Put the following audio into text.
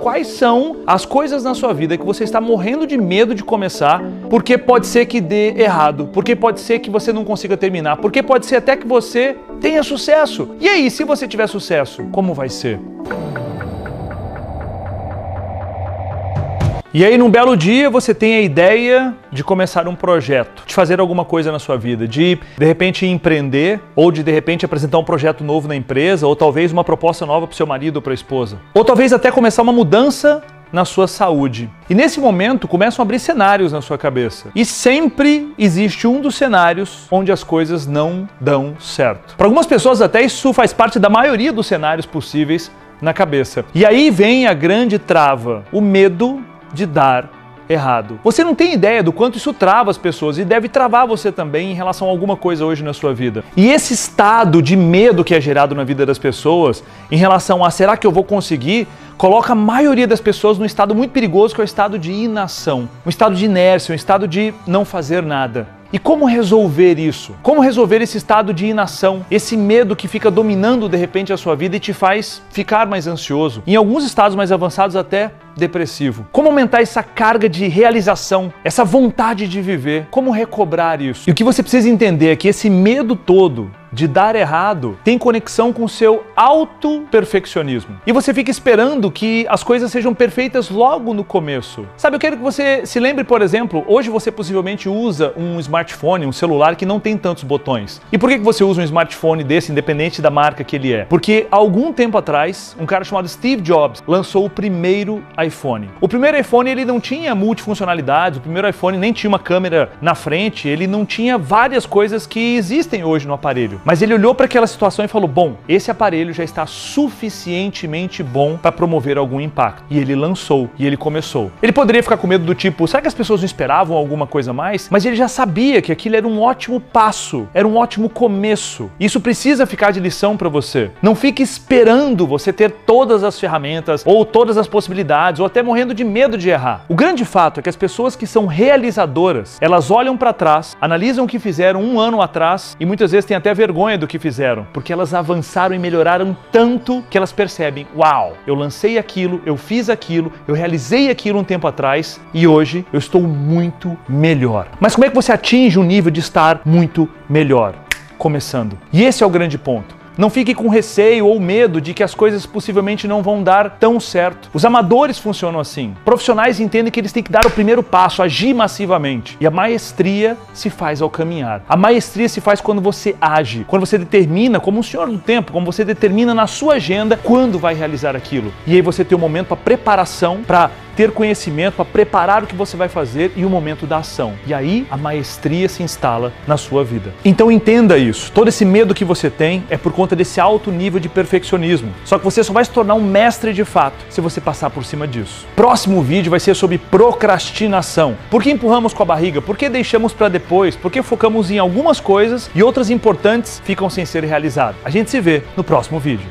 Quais são as coisas na sua vida que você está morrendo de medo de começar, porque pode ser que dê errado, porque pode ser que você não consiga terminar, porque pode ser até que você tenha sucesso. E aí, se você tiver sucesso, como vai ser? E aí, num belo dia, você tem a ideia de começar um projeto, de fazer alguma coisa na sua vida, de de repente empreender, ou de de repente apresentar um projeto novo na empresa, ou talvez uma proposta nova para o seu marido ou para a esposa. Ou talvez até começar uma mudança na sua saúde. E nesse momento começam a abrir cenários na sua cabeça. E sempre existe um dos cenários onde as coisas não dão certo. Para algumas pessoas, até isso faz parte da maioria dos cenários possíveis na cabeça. E aí vem a grande trava: o medo de dar errado. Você não tem ideia do quanto isso trava as pessoas e deve travar você também em relação a alguma coisa hoje na sua vida. E esse estado de medo que é gerado na vida das pessoas em relação a será que eu vou conseguir, coloca a maioria das pessoas num estado muito perigoso que é o estado de inação, um estado de inércia, um estado de não fazer nada. E como resolver isso? Como resolver esse estado de inação, esse medo que fica dominando de repente a sua vida e te faz ficar mais ansioso? Em alguns estados mais avançados, até depressivo. Como aumentar essa carga de realização, essa vontade de viver? Como recobrar isso? E o que você precisa entender é que esse medo todo de dar errado tem conexão com o seu auto-perfeccionismo. E você fica esperando que as coisas sejam perfeitas logo no começo. Sabe, eu quero que você se lembre, por exemplo, hoje você possivelmente usa um smartphone, um celular que não tem tantos botões. E por que você usa um smartphone desse, independente da marca que ele é? Porque algum tempo atrás, um cara chamado Steve Jobs lançou o primeiro iPhone. O primeiro iPhone ele não tinha multifuncionalidades, o primeiro iPhone nem tinha uma câmera na frente, ele não tinha várias coisas que existem hoje no aparelho. Mas ele olhou para aquela situação e falou: bom, esse aparelho já está suficientemente bom para promover algum impacto. E ele lançou e ele começou. Ele poderia ficar com medo do tipo: será que as pessoas não esperavam alguma coisa mais? Mas ele já sabia que aquilo era um ótimo passo, era um ótimo começo. Isso precisa ficar de lição para você. Não fique esperando você ter todas as ferramentas ou todas as possibilidades ou até morrendo de medo de errar. O grande fato é que as pessoas que são realizadoras, elas olham para trás, analisam o que fizeram um ano atrás e muitas vezes têm até vergonha do que fizeram, porque elas avançaram e melhoraram tanto que elas percebem: uau, eu lancei aquilo, eu fiz aquilo, eu realizei aquilo um tempo atrás e hoje eu estou muito melhor. Mas como é que você atinge o nível de estar muito melhor? Começando. E esse é o grande ponto. Não fique com receio ou medo de que as coisas possivelmente não vão dar tão certo. Os amadores funcionam assim. Profissionais entendem que eles têm que dar o primeiro passo, agir massivamente. E a maestria se faz ao caminhar. A maestria se faz quando você age, quando você determina, como um senhor do tempo, como você determina na sua agenda quando vai realizar aquilo. E aí você tem um momento para preparação, para ter conhecimento, para preparar o que você vai fazer e o momento da ação. E aí a maestria se instala na sua vida. Então entenda isso. Todo esse medo que você tem é por conta desse alto nível de perfeccionismo. Só que você só vai se tornar um mestre de fato se você passar por cima disso. Próximo vídeo vai ser sobre procrastinação. Por que empurramos com a barriga? Por que deixamos para depois? Por que focamos em algumas coisas e outras importantes ficam sem ser realizadas? A gente se vê no próximo vídeo.